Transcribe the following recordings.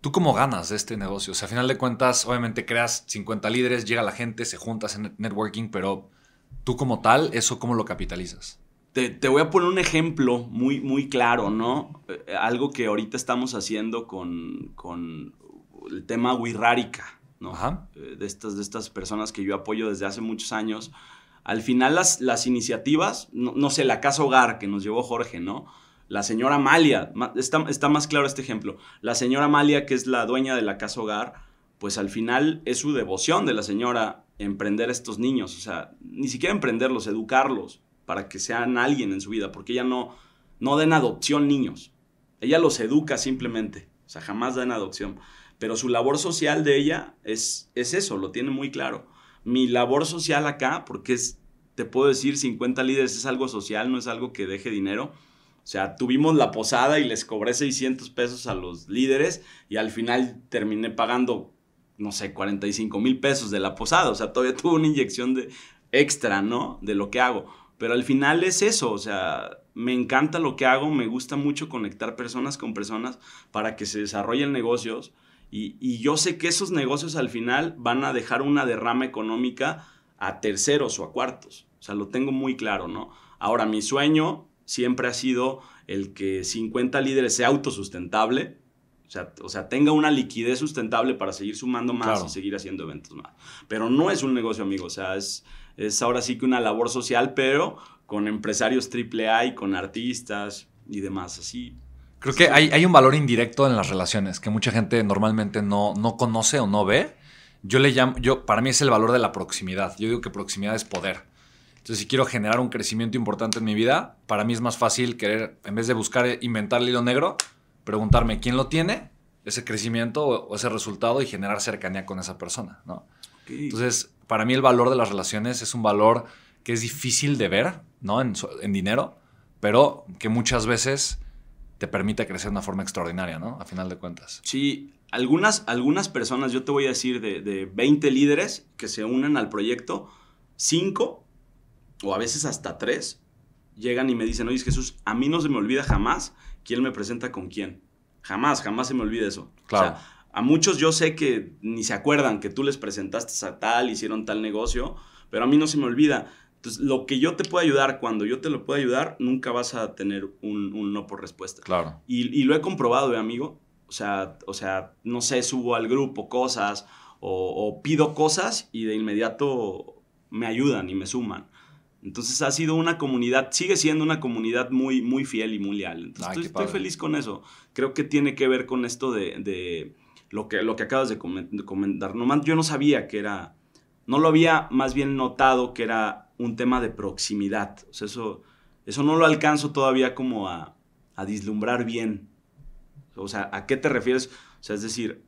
¿Tú cómo ganas de este negocio? O sea, a final de cuentas, obviamente creas 50 líderes, llega la gente, se juntas en networking, pero tú como tal, ¿eso cómo lo capitalizas? Te, voy a poner un ejemplo muy, muy claro, ¿no? Eh, algo que ahorita estamos haciendo con, con el tema Wirrárica, ¿no? Eh, de, estas, de estas personas que yo apoyo desde hace muchos años. Al final las, las iniciativas, no, no sé, la Casa Hogar que nos llevó Jorge, ¿no? La señora Amalia, está, está más claro este ejemplo. La señora Amalia, que es la dueña de la casa hogar, pues al final es su devoción de la señora emprender a estos niños. O sea, ni siquiera emprenderlos, educarlos para que sean alguien en su vida, porque ella no, no da adopción niños. Ella los educa simplemente. O sea, jamás da en adopción. Pero su labor social de ella es, es eso, lo tiene muy claro. Mi labor social acá, porque es, te puedo decir, 50 líderes es algo social, no es algo que deje dinero sea, tuvimos la posada y les cobré 600 pesos a los líderes y al final terminé pagando, no sé, 45 mil pesos de la posada. O sea, todavía tuve una inyección de extra, ¿no? De lo que hago. Pero al final es eso, o sea, me encanta lo que hago, me gusta mucho conectar personas con personas para que se desarrollen negocios. Y, y yo sé que esos negocios al final van a dejar una derrama económica a terceros o a cuartos. O sea, lo tengo muy claro, ¿no? Ahora, mi sueño siempre ha sido el que 50 líderes sea autosustentable, o sea, o sea, tenga una liquidez sustentable para seguir sumando más y seguir haciendo eventos más. Pero no es un negocio, amigo, o sea, es, es ahora sí que una labor social, pero con empresarios AAA y con artistas y demás, así. Creo que hay, hay, un valor indirecto en las relaciones que mucha gente normalmente no, no conoce o no ve. Yo le llamo, yo, para mí es el valor de la proximidad. Yo digo que proximidad es poder. Entonces, si quiero generar un crecimiento importante en mi vida, para mí es más fácil querer, en vez de buscar inventar el hilo negro, preguntarme quién lo tiene, ese crecimiento o ese resultado y generar cercanía con esa persona, ¿no? Entonces, para mí el valor de las relaciones es un valor que es difícil de ver, ¿no? En, dinero, pero que muchas veces te permite crecer de una forma extraordinaria, ¿no? A final de cuentas. Sí, algunas, algunas personas, yo te voy a decir, de, de 20 líderes que se unen al proyecto, 5 o a veces hasta tres, llegan y me dicen, oye Jesús, a mí no se me olvida jamás quién me presenta con quién. Jamás, jamás se me olvida eso. Claro. O sea, a muchos yo sé que ni se acuerdan que tú les presentaste a tal, hicieron tal negocio, pero a mí no se me olvida. Entonces, lo que yo te puedo ayudar, cuando yo te lo puedo ayudar, nunca vas a tener un, no por respuesta. Claro. Y, lo he comprobado, ¿eh, amigo. O sea, o sea, no sé, subo al grupo cosas o pido cosas y de inmediato me ayudan y me suman. Entonces ha sido una comunidad, sigue siendo una comunidad muy, muy fiel y muy leal. Entonces estoy, feliz con eso. Creo que tiene que ver con esto de, lo, que, lo que acabas de comentar. No, yo no sabía que era, no lo había más bien notado que era un tema de proximidad. O sea, eso, eso no lo alcanzo todavía como a, a vislumbrar bien. O sea, ¿a qué te refieres? O sea, es decir,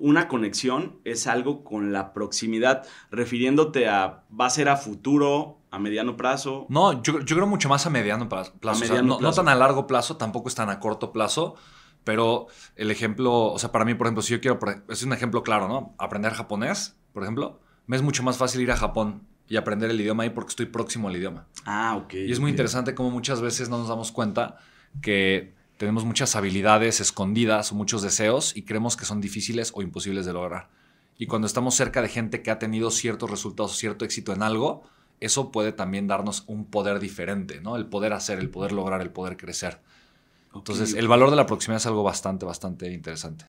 una conexión es algo con la proximidad, refiriéndote a va a ser a futuro a mediano plazo. No, yo, creo mucho más a mediano plazo. no, tan a largo plazo, tampoco es tan a corto plazo. Pero el ejemplo, o sea, para mí, por ejemplo, si yo quiero, es un ejemplo claro, ¿no? Aprender japonés, por ejemplo, me es mucho más fácil ir a Japón y aprender el idioma ahí porque estoy próximo al idioma. Ah, ok. Y es muy interesante cómo muchas veces no nos damos cuenta que tenemos muchas habilidades escondidas o muchos deseos y creemos que son difíciles o imposibles de lograr. Y cuando estamos cerca de gente que ha tenido ciertos resultados, cierto éxito en algo, eso puede también darnos un poder diferente, ¿no? El poder hacer, el poder lograr, el poder crecer. Entonces, el valor de la proximidad es algo bastante, bastante interesante.